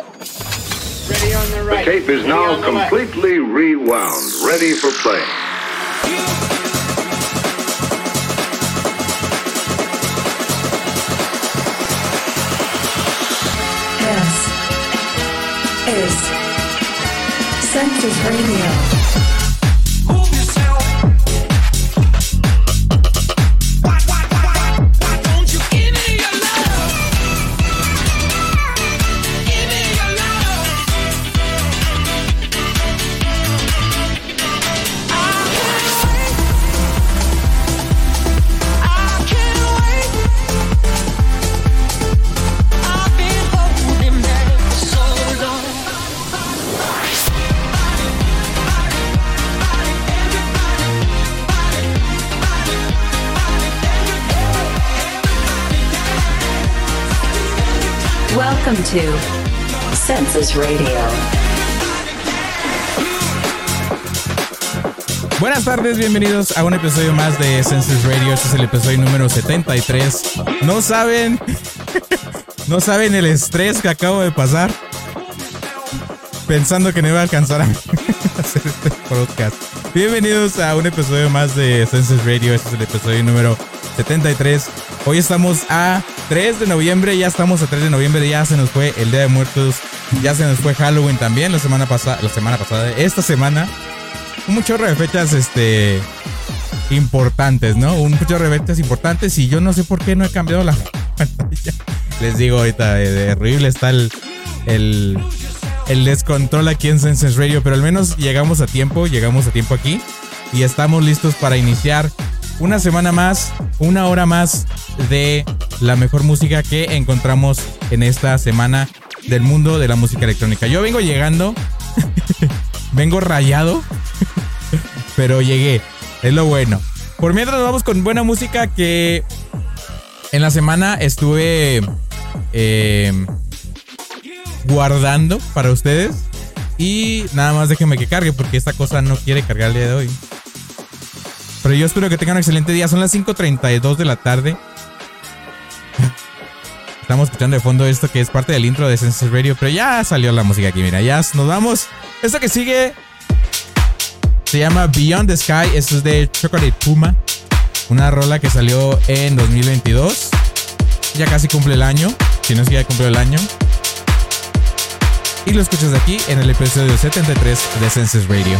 The tape is now completely rewound, ready for play. This is Census Radio. Radio. Buenas tardes, bienvenidos a un episodio más de Census Radio. Este es el episodio número 73. No saben, no saben el estrés que acabo de pasar pensando que no iba a alcanzar a hacer este podcast. Bienvenidos a un episodio más de Census Radio. Este es el episodio número 73. Hoy estamos a 3 de noviembre, ya estamos a 3 de noviembre, ya se nos fue el Día de Muertos, ya se nos fue Halloween también la semana pasada, la semana pasada, esta semana. Un chorro de fechas este importantes, ¿no? Un chorro de fechas importantes y yo no sé por qué no he cambiado la pantalla. Les digo ahorita, de horrible está el, el, el descontrol aquí en Senses Radio, pero al menos llegamos a tiempo, llegamos a tiempo aquí y estamos listos para iniciar una semana más, una hora más de la mejor música que encontramos en esta semana del mundo de la música electrónica. Yo vengo llegando, vengo rayado, pero llegué, es lo bueno. Por mientras vamos con buena música que en la semana estuve eh, guardando para ustedes. Y nada más déjenme que cargue porque esta cosa no quiere cargar el día de hoy. Pero yo espero que tengan un excelente día. Son las 5.32 de la tarde. Estamos escuchando de fondo esto que es parte del intro de Census Radio, pero ya salió la música aquí, mira, ya nos vamos. Esto que sigue se llama Beyond the Sky, esto es de Chocolate Puma, una rola que salió en 2022. Ya casi cumple el año, si no es que ya cumplió el año. Y lo escuchas aquí en el episodio 73 de Census Radio.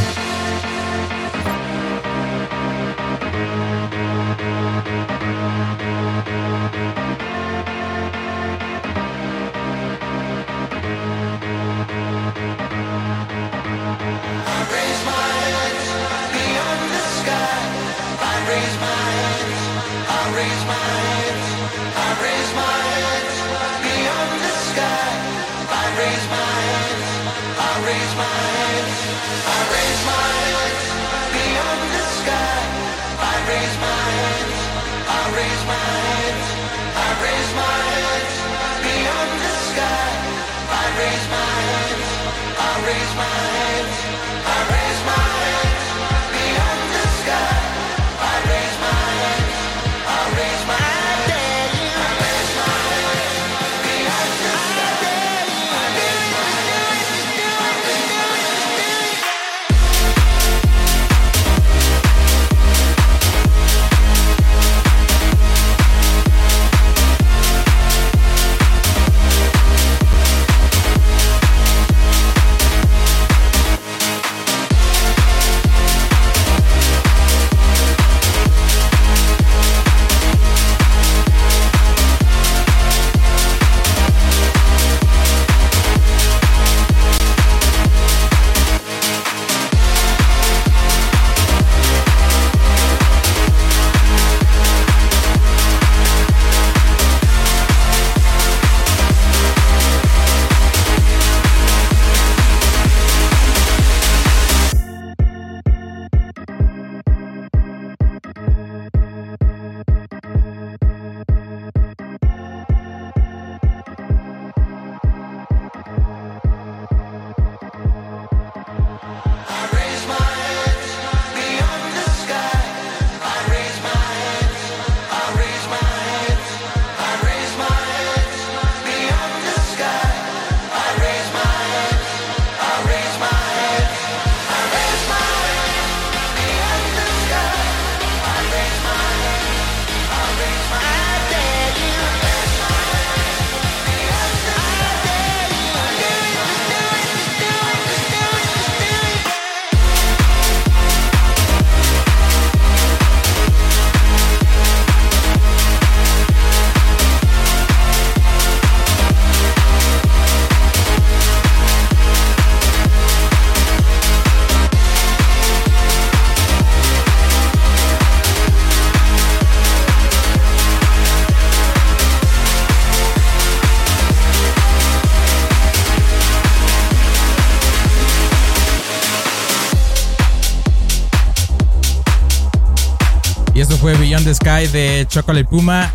Fue Beyond the Sky de Chocolate Puma.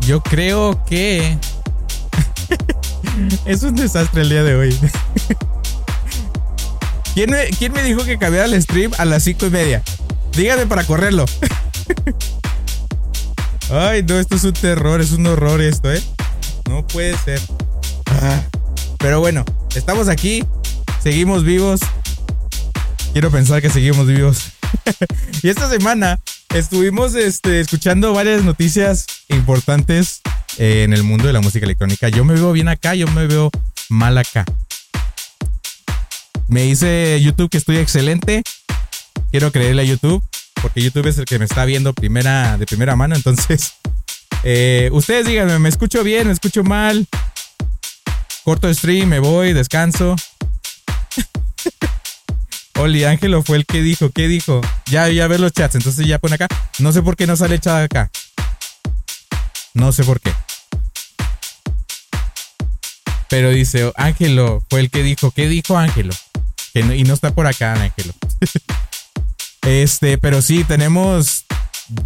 Yo creo que es un desastre el día de hoy. ¿Quién me, ¿Quién me dijo que cambiara el stream a las cinco y media? Dígame para correrlo. Ay, no, esto es un terror, es un horror esto, ¿eh? No puede ser. Ah, pero bueno, estamos aquí, seguimos vivos. Quiero pensar que seguimos vivos. y esta semana estuvimos este, escuchando varias noticias importantes eh, en el mundo de la música electrónica. Yo me veo bien acá, yo me veo mal acá. Me dice YouTube que estoy excelente. Quiero creerle a YouTube, porque YouTube es el que me está viendo primera, de primera mano. Entonces, eh, ustedes díganme, ¿me escucho bien? ¿Me escucho mal? Corto stream, me voy, descanso. Oli, Ángelo fue el que dijo, ¿qué dijo? Ya, ya ver los chats, entonces ya pone acá. No sé por qué no sale chat acá. No sé por qué. Pero dice, Ángelo fue el que dijo, ¿qué dijo Ángelo? Que y no está por acá, Ángelo. este, pero sí, tenemos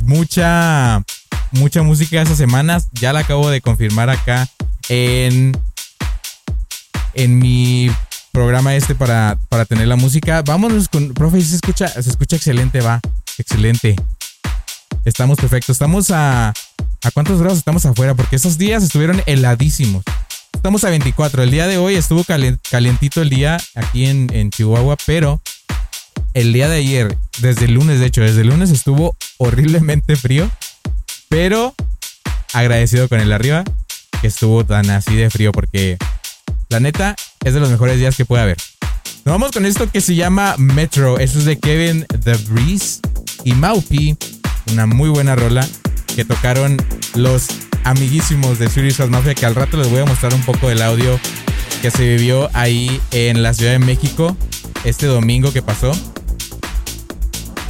mucha, mucha música esas semanas. Ya la acabo de confirmar acá en, en mi programa este para, para tener la música. Vámonos con, profe, se escucha, se escucha excelente, va. Excelente. Estamos perfectos. Estamos a, ¿a cuántos grados estamos afuera? Porque esos días estuvieron heladísimos. Estamos a 24. El día de hoy estuvo calientito el día aquí en, en Chihuahua, pero el día de ayer, desde el lunes, de hecho, desde el lunes estuvo horriblemente frío, pero agradecido con el arriba que estuvo tan así de frío porque la neta, es de los mejores días que puede haber. Nos vamos con esto que se llama Metro. Eso es de Kevin The Breeze y Maupi. Una muy buena rola que tocaron los amiguísimos de Suicide Mafia. Que al rato les voy a mostrar un poco del audio que se vivió ahí en la Ciudad de México este domingo que pasó.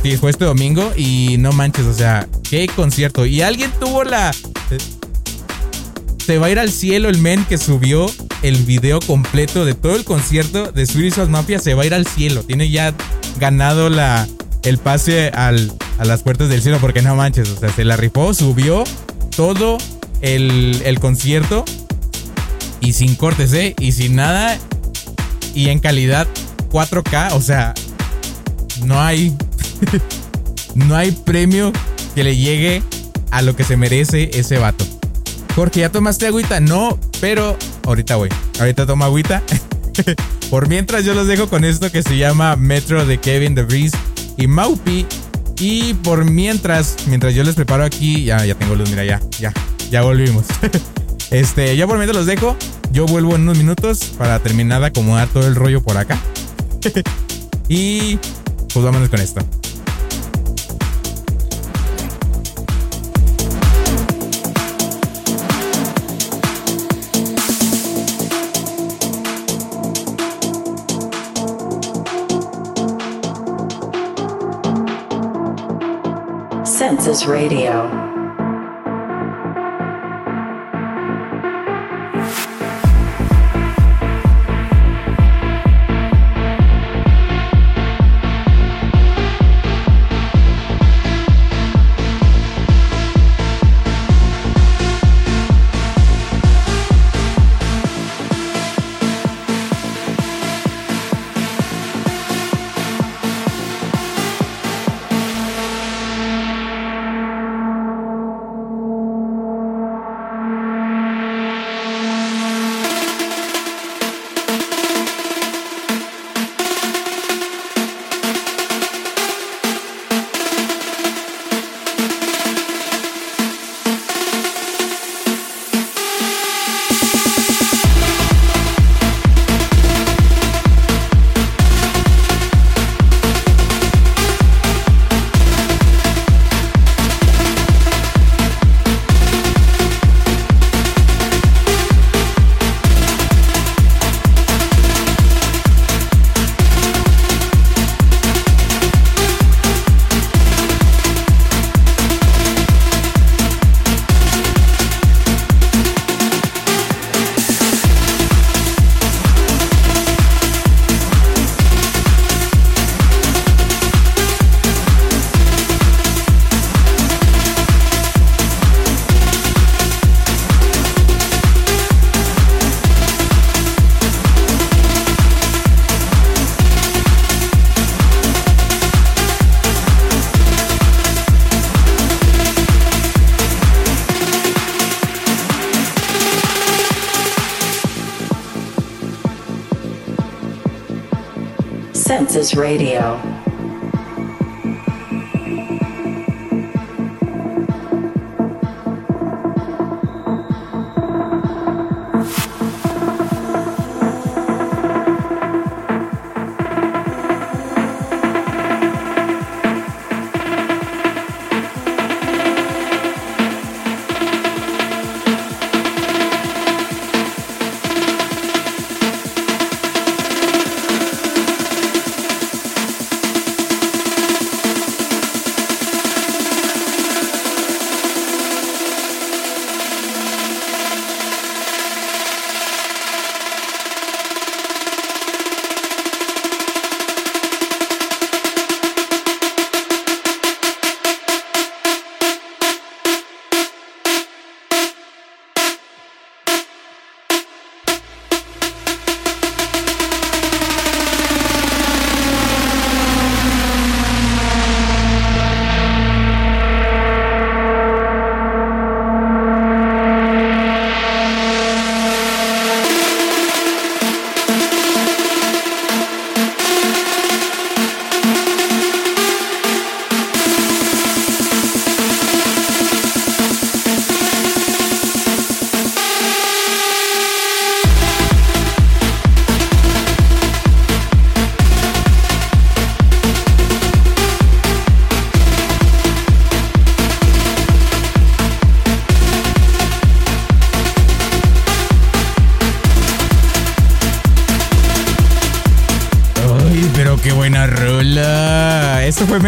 Sí, fue este domingo y no manches, o sea, qué concierto. Y alguien tuvo la se va a ir al cielo el men que subió el video completo de todo el concierto de Swedish Mafia. Se va a ir al cielo. Tiene ya ganado la, el pase al, a las puertas del cielo porque no manches. O sea, se la rifó, subió todo el, el concierto y sin cortes, ¿eh? Y sin nada. Y en calidad 4K. O sea, no hay. no hay premio que le llegue a lo que se merece ese vato. Jorge, ¿ya tomaste agüita? No, pero ahorita voy. Ahorita tomo agüita. Por mientras yo los dejo con esto que se llama Metro de Kevin Breeze y Maupi. Y por mientras, mientras yo les preparo aquí, ya, ya tengo luz, mira, ya, ya, ya volvimos. Este, ya por mientras los dejo. Yo vuelvo en unos minutos para terminar de acomodar todo el rollo por acá. y pues vámonos con esto. Census Radio. Census Radio.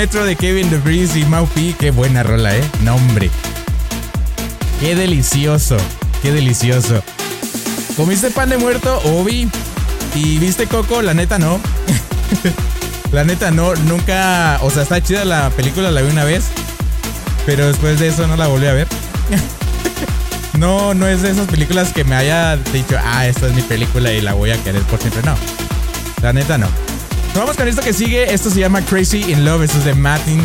Metro de Kevin DeVries y Maupi. Qué buena rola, ¿eh? Nombre. Qué delicioso. Qué delicioso. ¿Comiste pan de muerto, Obi? ¿Y viste Coco? La neta no. la neta no, nunca. O sea, está chida la película, la vi una vez. Pero después de eso no la volví a ver. no, no es de esas películas que me haya dicho, ah, esta es mi película y la voy a querer por siempre. No. La neta no. Vamos con esto que sigue. Esto se llama Crazy in Love. Esto es de Martin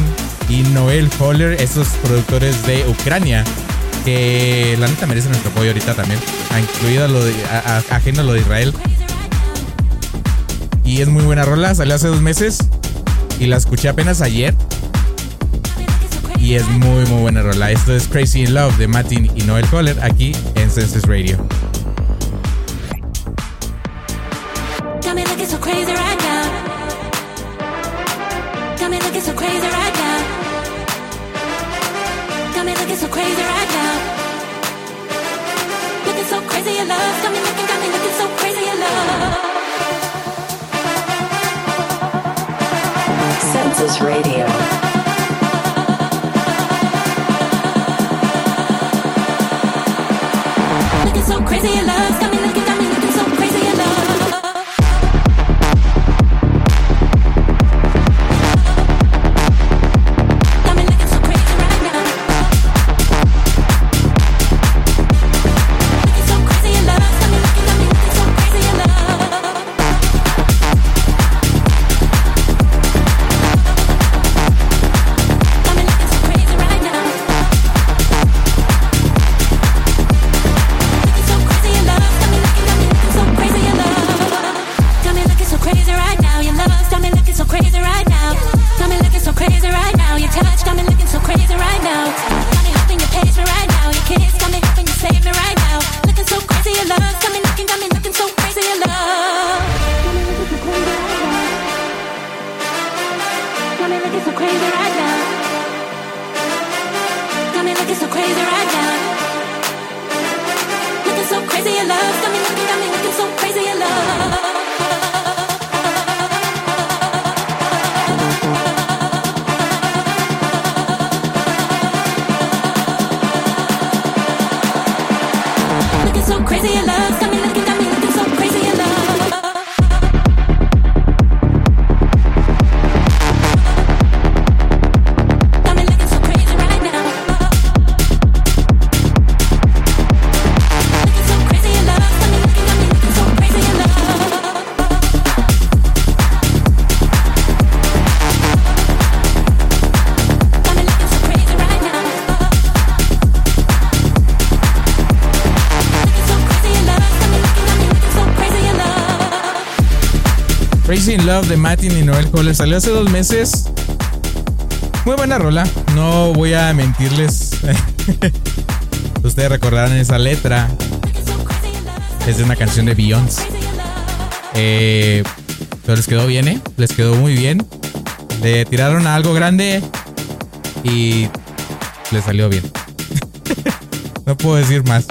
y Noel Foller, estos productores de Ucrania. Que la neta merecen nuestro apoyo ahorita también. Incluido lo de, ajeno a lo de Israel. Y es muy buena rola. Salió hace dos meses. Y la escuché apenas ayer. Y es muy, muy buena rola. Esto es Crazy in Love de Martin y Noel Foller aquí en Senses Radio. Crazy looking so crazy right now. Got me looking so crazy right now. Looking so crazy in love. Got me looking, got me looking so crazy in love. Census Radio. so crazy in love. Love de Martin y Noel Holler salió hace dos meses. Muy buena rola, no voy a mentirles. Ustedes recordarán esa letra. Es de una canción de Beyoncé. Eh, pero les quedó bien, ¿eh? Les quedó muy bien. Le tiraron a algo grande y le salió bien. no puedo decir más.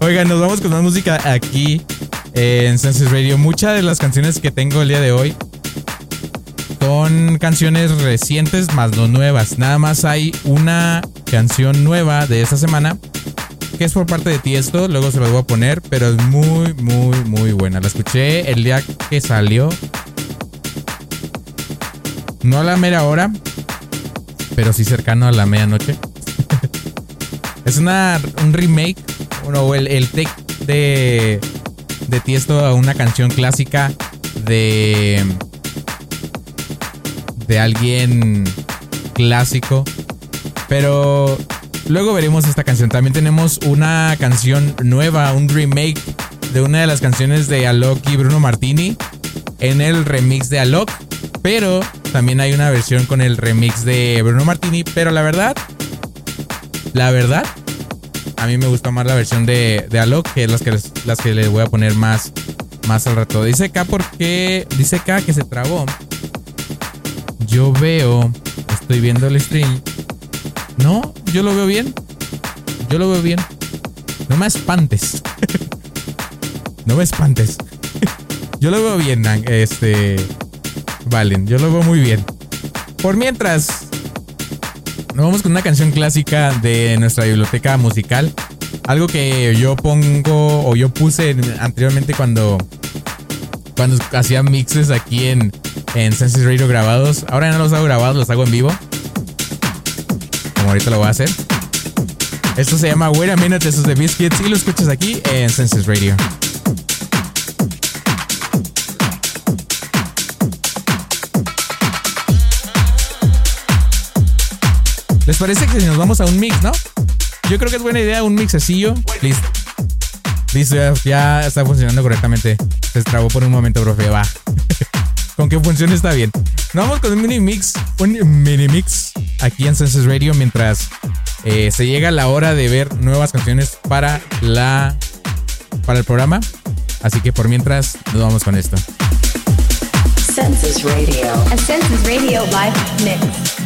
Oigan, nos vamos con más música aquí en Senses Radio. Muchas de las canciones que tengo el día de hoy son canciones recientes más no nuevas. Nada más hay una canción nueva de esta semana que es por parte de Tiesto. Luego se las voy a poner, pero es muy, muy, muy buena. La escuché el día que salió. No a la mera hora, pero sí cercano a la medianoche. es una, un remake, o el, el take de, Tiesto a una canción clásica de de alguien clásico. Pero luego veremos esta canción. También tenemos una canción nueva, un remake de una de las canciones de Alok y Bruno Martini en el remix de Alok. Pero también hay una versión con el remix de Bruno Martini. Pero la verdad, la verdad, a mí me gusta más la versión de, de Alok que las que, les, las que les voy a poner más, más al rato. Dice K porque. Dice K que se trabó yo veo, estoy viendo el stream. No, yo lo veo bien. Yo lo veo bien. No me espantes. no me espantes. yo lo veo bien, este. Valen, yo lo veo muy bien. Por mientras, nos vamos con una canción clásica de nuestra biblioteca musical. Algo que yo pongo o yo puse anteriormente cuando cuando hacía mixes aquí en, en Senses Radio grabados. Ahora ya no los hago grabados, los hago en vivo. Como ahorita lo voy a hacer. Esto se llama Wait a Minute, esto es de Biscuits y lo escuchas aquí en Senses Radio. ¿Les parece que si nos vamos a un mix, no? Yo creo que es buena idea un mixecillo. Listo. Listo, ya, está funcionando correctamente. Se trabó por un momento, profe. Va. con que funcione está bien. Nos vamos con un mini mix. Un mini mix aquí en Senses Radio mientras eh, se llega la hora de ver nuevas canciones para la para el programa. Así que por mientras nos vamos con esto. Census Radio. A Census Radio live mix.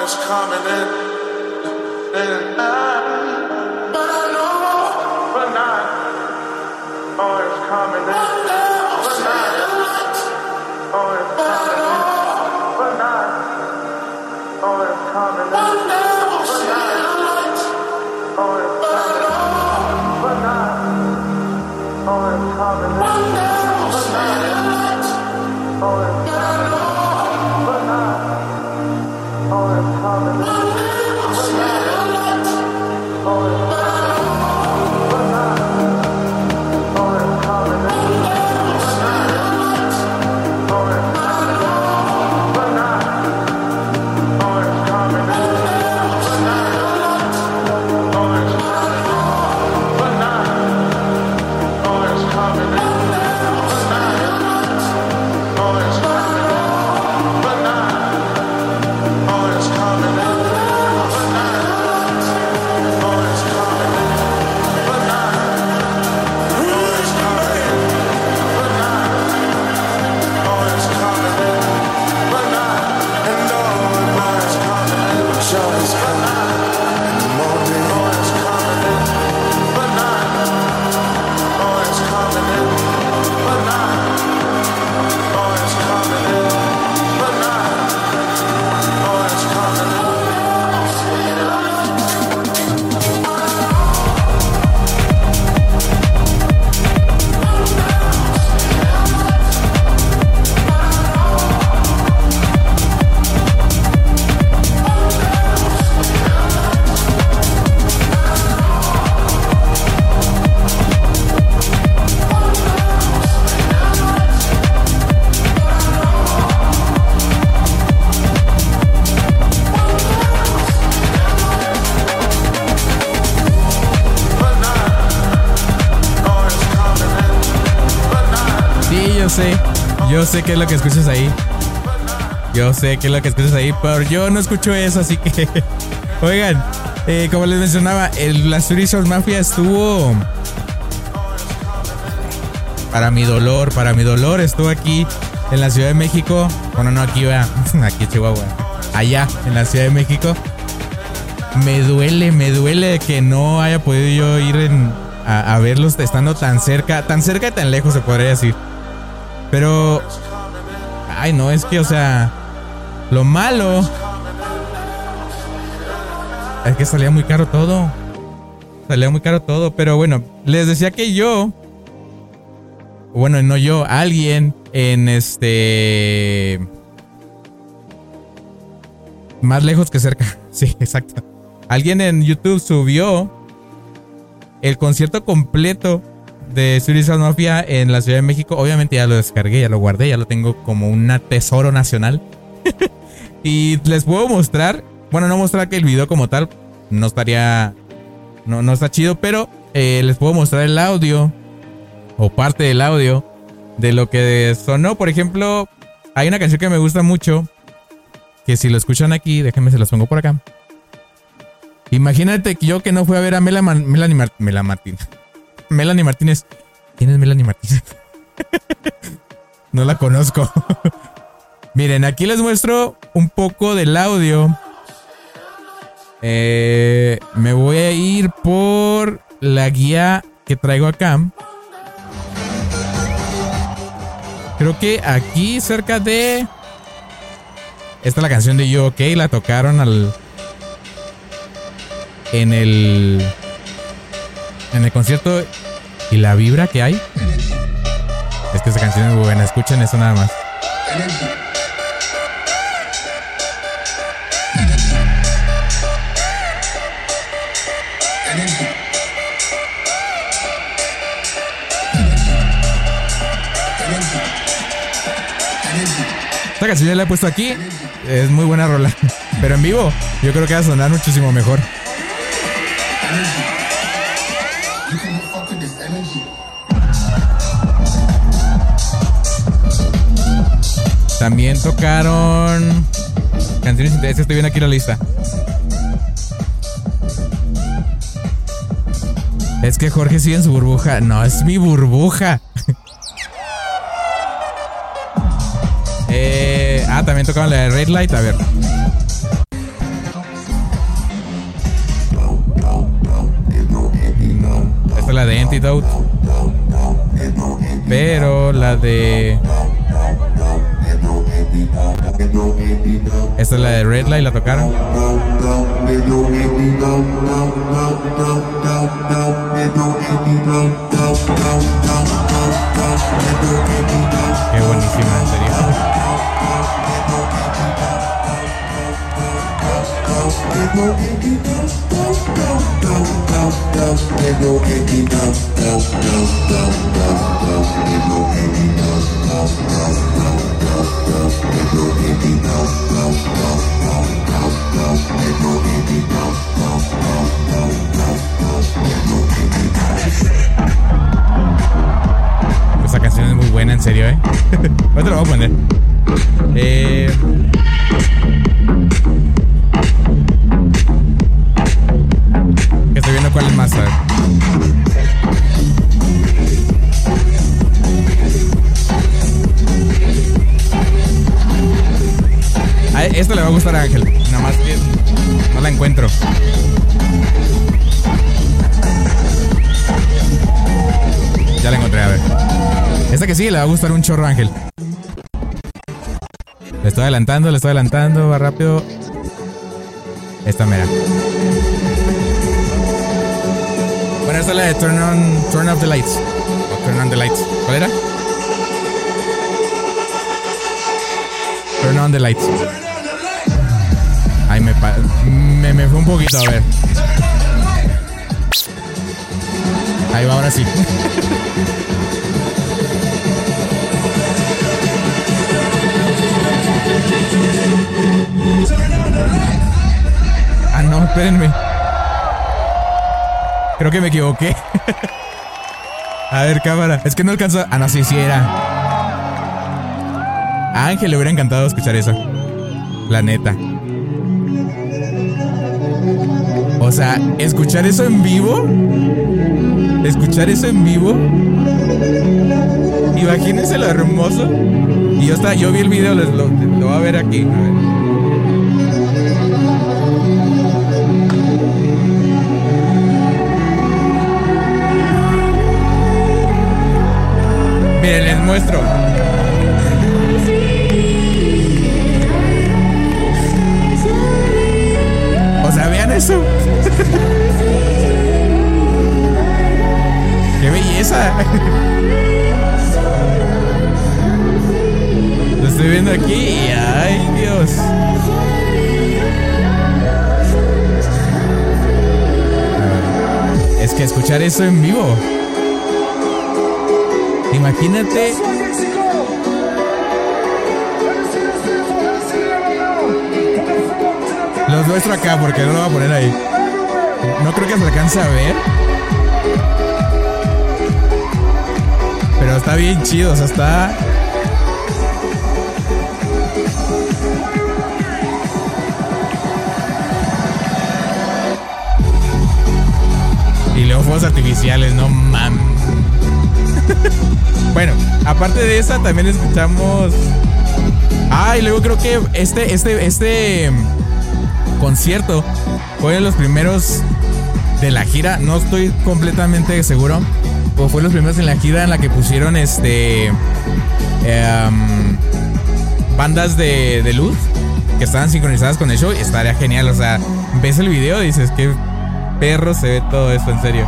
it's coming in, in and out. Yo sé qué es lo que escuchas ahí. Yo sé qué es lo que escuchas ahí, pero yo no escucho eso, así que. Oigan, eh, como les mencionaba, el, la Swedish Mafia estuvo. Para mi dolor, para mi dolor, estuvo aquí en la Ciudad de México. Bueno, no aquí, va, aquí Chihuahua. Allá, en la Ciudad de México. Me duele, me duele que no haya podido yo ir a, a verlos estando tan cerca, tan cerca y tan lejos, se podría decir. Pero. Ay, no, es que, o sea. Lo malo. Es que salía muy caro todo. Salía muy caro todo. Pero bueno, les decía que yo. Bueno, no yo, alguien en este. Más lejos que cerca. Sí, exacto. Alguien en YouTube subió el concierto completo de Suicide Mafia en la Ciudad de México. Obviamente ya lo descargué, ya lo guardé, ya lo tengo como un tesoro nacional. y les puedo mostrar, bueno, no mostrar que el video como tal no estaría, no, no está chido, pero eh, les puedo mostrar el audio o parte del audio de lo que sonó. Por ejemplo, hay una canción que me gusta mucho, que si lo escuchan aquí, déjenme se las pongo por acá. Imagínate que yo que no fui a ver a Melanie, Melanie Martín. Melanie Martínez. ¿Quién es Melanie Martínez? no la conozco. Miren, aquí les muestro un poco del audio. Eh, me voy a ir por la guía que traigo acá. Creo que aquí cerca de... Esta es la canción de Yo OK, la tocaron al... En el... En el concierto y la vibra que hay. Es que esa canción es muy buena. Escuchen eso nada más. Esta canción ya la he puesto aquí. Es muy buena rola. Pero en vivo, yo creo que va a sonar muchísimo mejor. También tocaron canciones interesantes. Estoy viendo aquí la lista. Es que Jorge sigue en su burbuja. No, es mi burbuja. eh, ah, también tocaban la de Red Light. A ver. Pero la de. Esta es la de Red Light, la tocaron. Qué buenísima. Esa canción es muy buena, en serio, ¿eh? Ahorita la voy a poner. Eh... más. A Esta le va a gustar a Ángel. Nada más no la encuentro. Ya la encontré, a ver. Esta que sigue le va a gustar un chorro Ángel. Le estoy adelantando, le estoy adelantando, va rápido. Esta mera. Esta es de Turn on Turn off the lights. Turn on the lights. ¿Cuál era? Turn on the lights. Ay, me, me, me fue un poquito, a ver. Ahí va, ahora sí. Ah, no, espérenme. Creo que me equivoqué. A ver, cámara. Es que no alcanzó. Ah, no, sí, sí era. A Ángel le hubiera encantado escuchar eso. La neta. O sea, escuchar eso en vivo. Escuchar eso en vivo. Imagínense lo hermoso. Y yo, estaba, yo vi el video, lo, lo voy a ver aquí. A ver. O sea, vean eso. ¡Qué belleza! Lo estoy viendo aquí ¡ay, Dios! Es que escuchar eso en vivo. Imagínate. Los muestro acá porque no lo voy a poner ahí. No creo que se alcance a ver. Pero está bien chido, o sea, está. Artificiales, no mames. bueno, aparte de esa, también escuchamos. Ah, y luego creo que este, este, este mm, concierto fue de los primeros de la gira. No estoy completamente seguro. Pero fue los primeros en la gira en la que pusieron este. em, bandas de, de luz que estaban sincronizadas con el show. Estaría genial. O sea, ves el video y dices que perro se ve todo esto, en serio.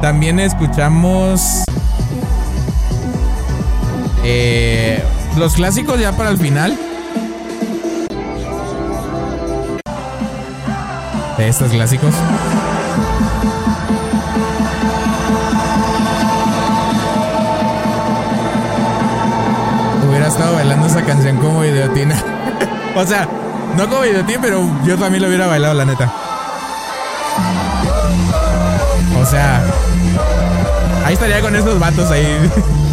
También escuchamos. Eh, los clásicos ya para el final. Estos clásicos. Hubiera estado bailando esa canción como idiotina. o sea, no como idiotina, pero yo también lo hubiera bailado, la neta. O sea, ahí estaría con esos vatos ahí.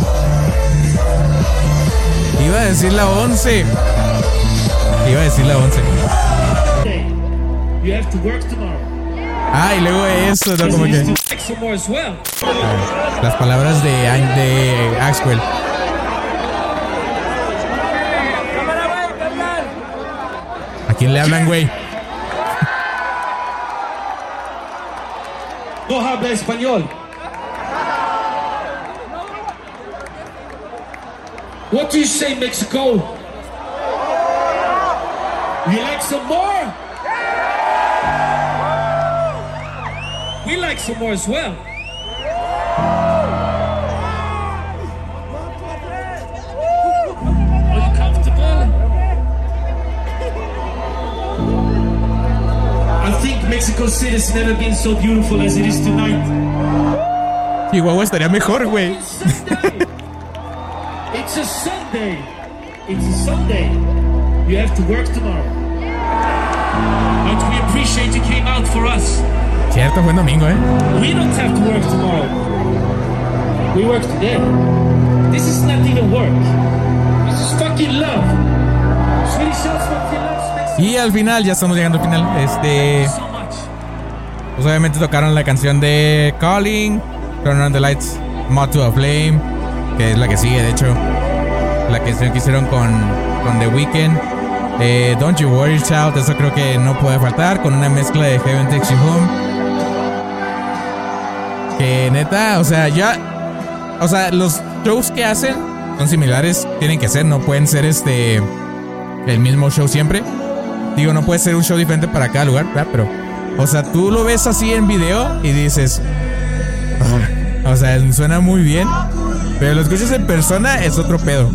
Iba a decir la 11. Iba a decir la 11. You have to work tomorrow. Ah, y luego eso, ¿no? Como que. Las palabras de, de Axwell. ¿A quién le hablan, güey? No habla español. What do you say, Mexico? You like some more? We like some more as well. Are you comfortable? I think Mexico City's never been so beautiful as it is tonight. Chihuahua estaría mejor, güey. It's a Sunday. It's a Sunday. You have to work tomorrow. But we appreciate you came out for us. Cierto, buen domingo, ¿eh? We don't have to work tomorrow. We work today. This is not even work. This is fucking love. Swedish House fucking Mexico Y al final, ya estamos llegando al final. Este. Pues obviamente tocaron la canción de Calling, Turn on the Lights, Moth to a Flame, que es la que sigue, de hecho. La canción que hicieron con, con The Weeknd. Eh, Don't You Worry Child, eso creo que no puede faltar, con una mezcla de Heaven Takes You Home. Que neta, o sea, ya. O sea, los shows que hacen son similares, tienen que ser, no pueden ser este. El mismo show siempre. Digo, no puede ser un show diferente para cada lugar, ¿verdad? Pero, o sea, tú lo ves así en video y dices, "Ah", o sea, suena muy bien, pero lo escuchas en persona es otro pedo.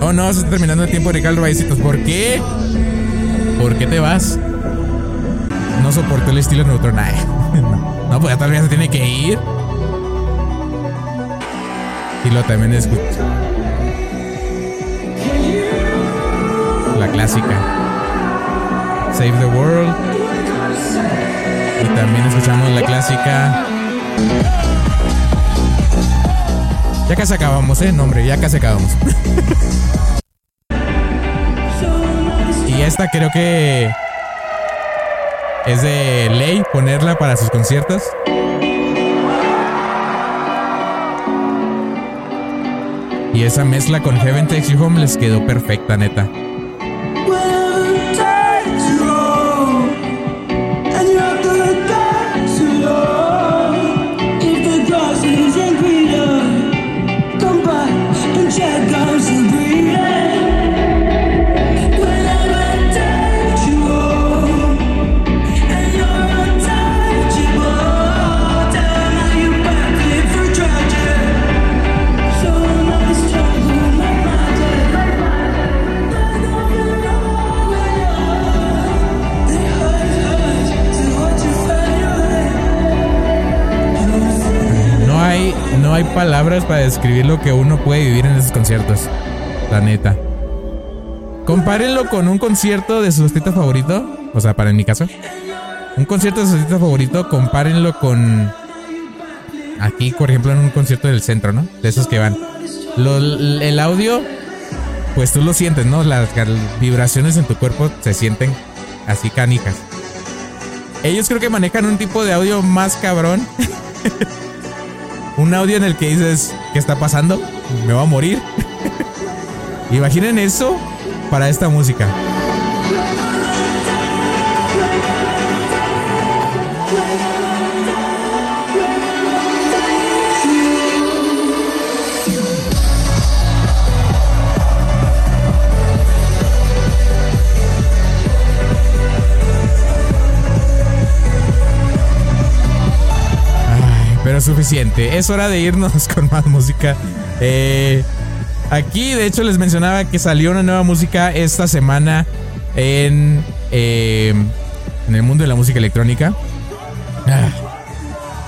Oh no, se está terminando el tiempo de Ricardo Baicitos. ¿Por qué? ¿Por qué te vas? No soportó el estilo neutron. Ay, no, no, pues ya tal vez se tiene que ir. Y lo también escucho. La clásica. Save the World. Y también escuchamos la clásica. Ya casi acabamos, eh, no, hombre, ya casi acabamos. y esta creo que es de ley ponerla para sus conciertos. Y esa mezcla con Heaven Takes You Home les quedó perfecta, neta. Para describir lo que uno puede vivir en esos conciertos. La neta. Compárenlo con un concierto de su artista favorito. O sea, para en mi caso. Un concierto de su artista favorito, compárenlo con. Aquí, por ejemplo, en un concierto del centro, ¿no? De esos que van. El audio, pues tú lo sientes, ¿no? Las vibraciones en tu cuerpo se sienten así canijas. Ellos creo que manejan un tipo de audio más cabrón. un audio en el que dices, ¿qué está pasando? Me va a morir. Imaginen eso para esta música. Pero suficiente. Es hora de irnos con más música. Eh, aquí, de hecho, les mencionaba que salió una nueva música esta semana en, eh, en el mundo de la música electrónica. Ah.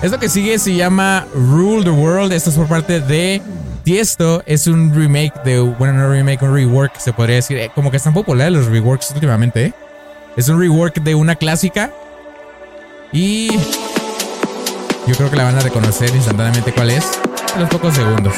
Esto que sigue se llama Rule the World. Esto es por parte de Tiesto. Es un remake de. Bueno, no remake, un rework, se podría decir. Eh, Como que están populares los reworks últimamente. Es un rework de una clásica. Y. Yo creo que la van a reconocer instantáneamente cuál es. En los pocos segundos.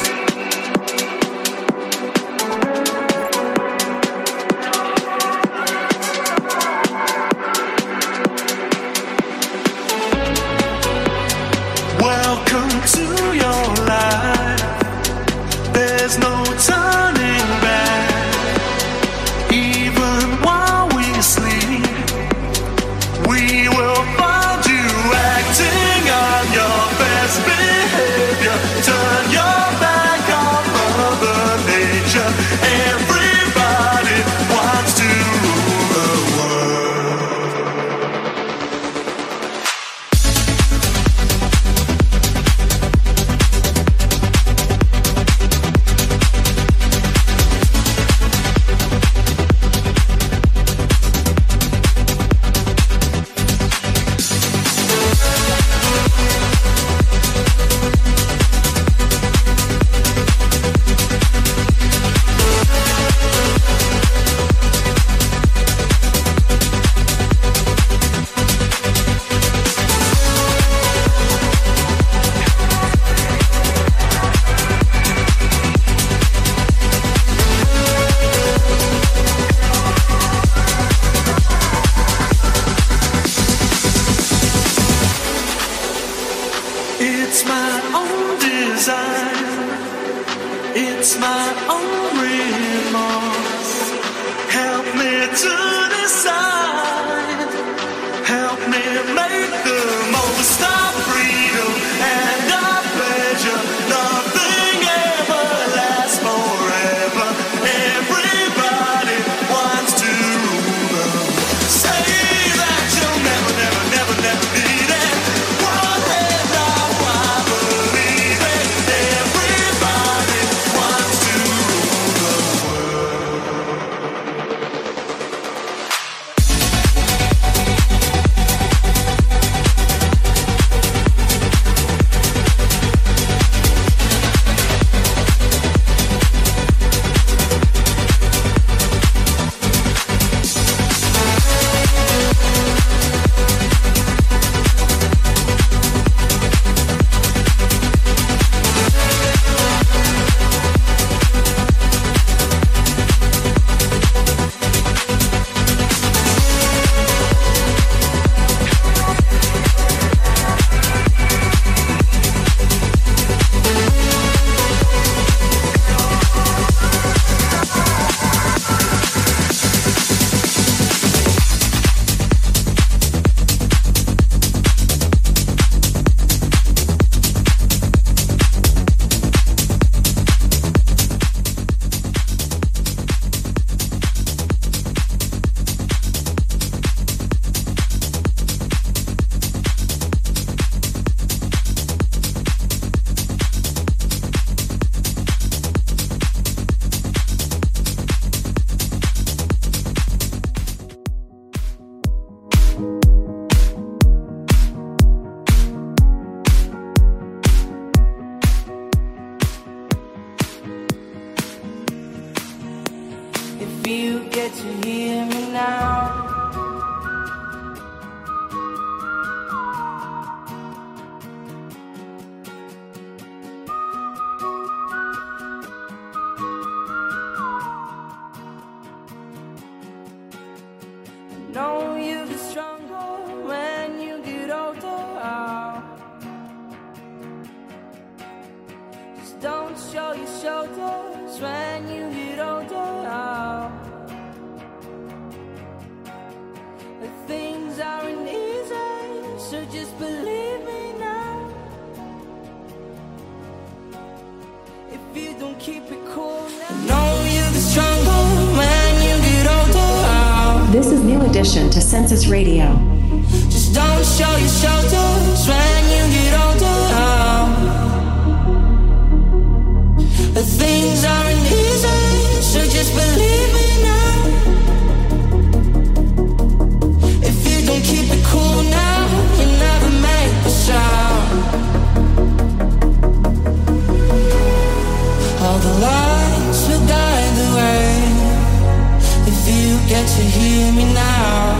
Can hear me now?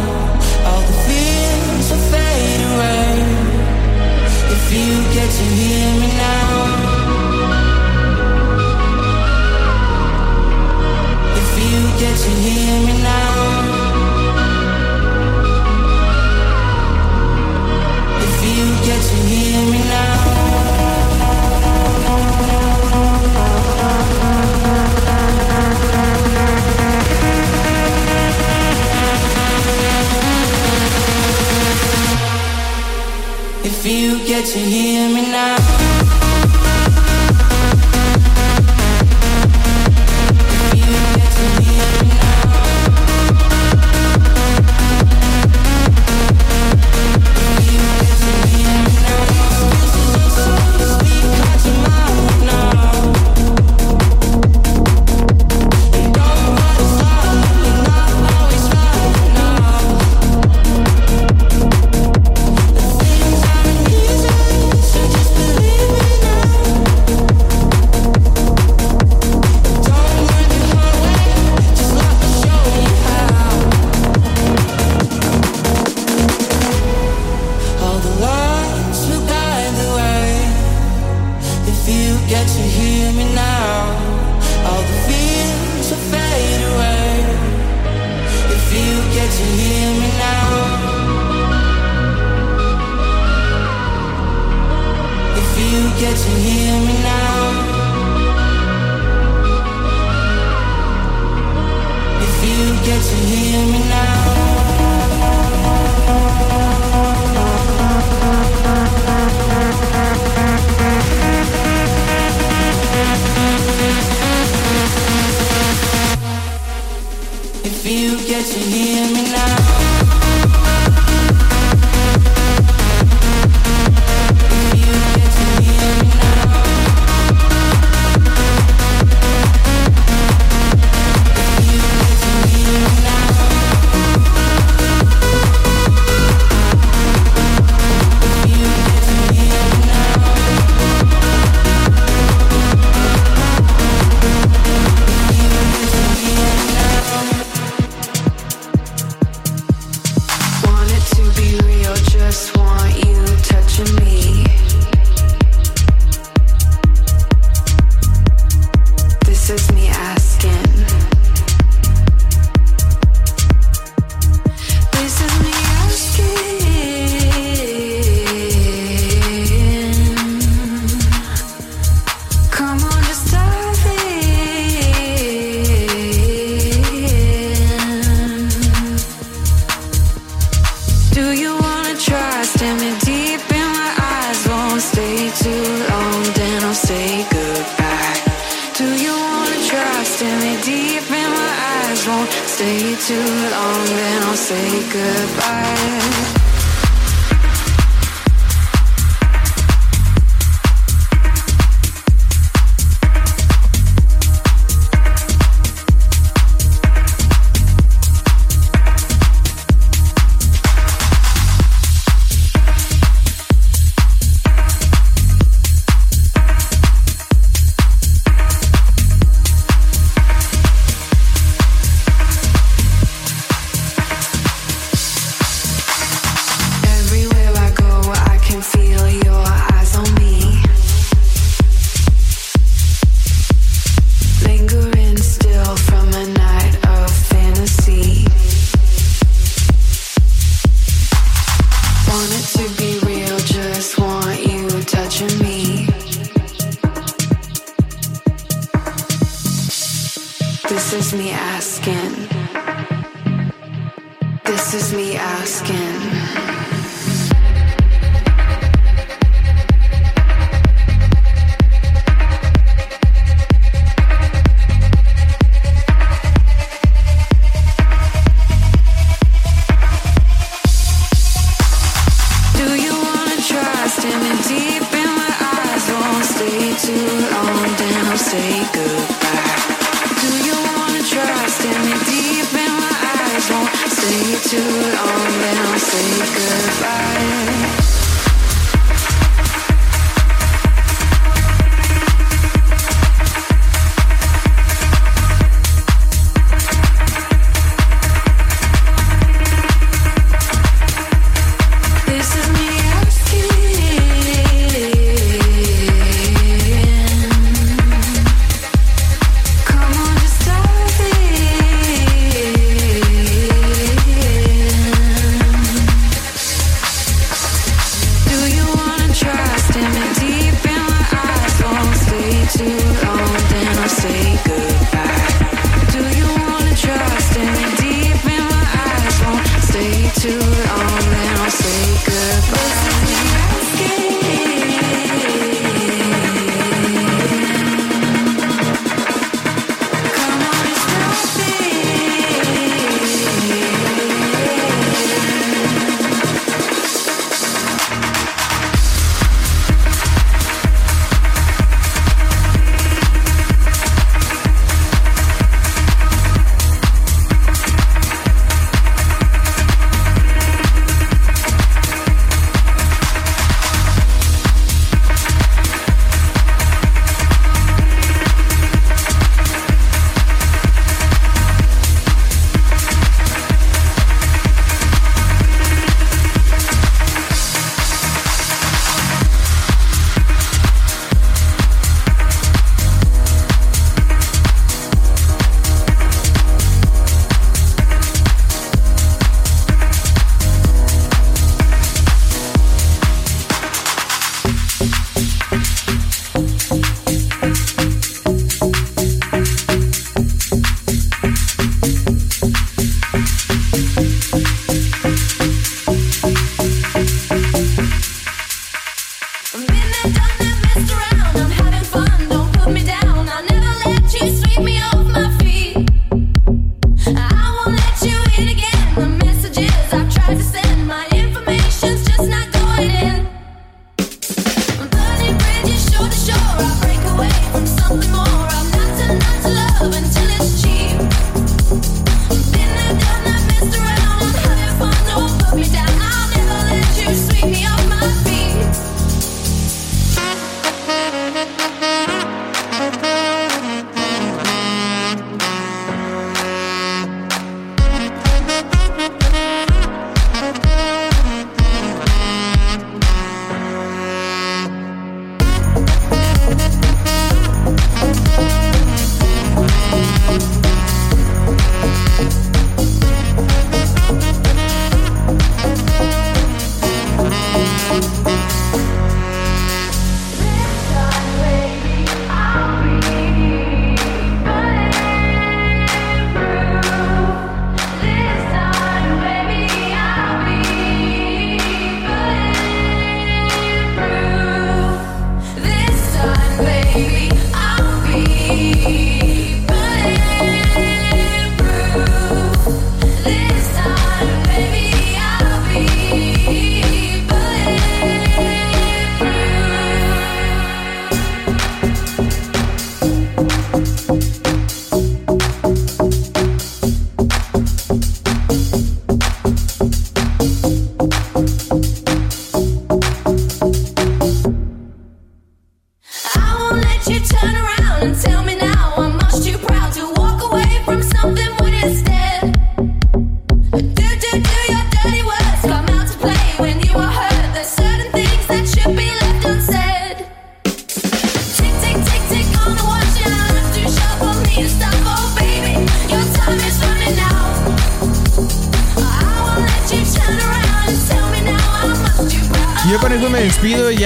All the fears will fade away. If you get to hear me now? If you you hear me You get to hear me now. If you get to hear me now.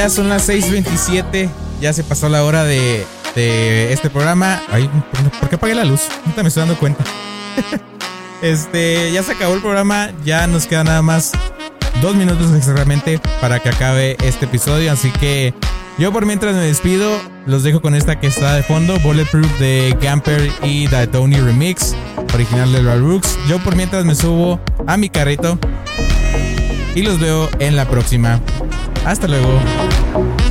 Son las 6:27. Ya se pasó la hora de, este programa. Ay, ¿por qué apagué la luz? Ahorita me estoy dando cuenta. Este, ya se acabó el programa. Ya nos queda nada más dos minutos exactamente para que acabe este episodio. Así que yo por mientras me despido, los dejo con esta que está de fondo, Bulletproof de Gamper y The Tony Remix, original de la Rooks. Yo por mientras me subo a mi carrito y los veo en la próxima. Hasta luego. This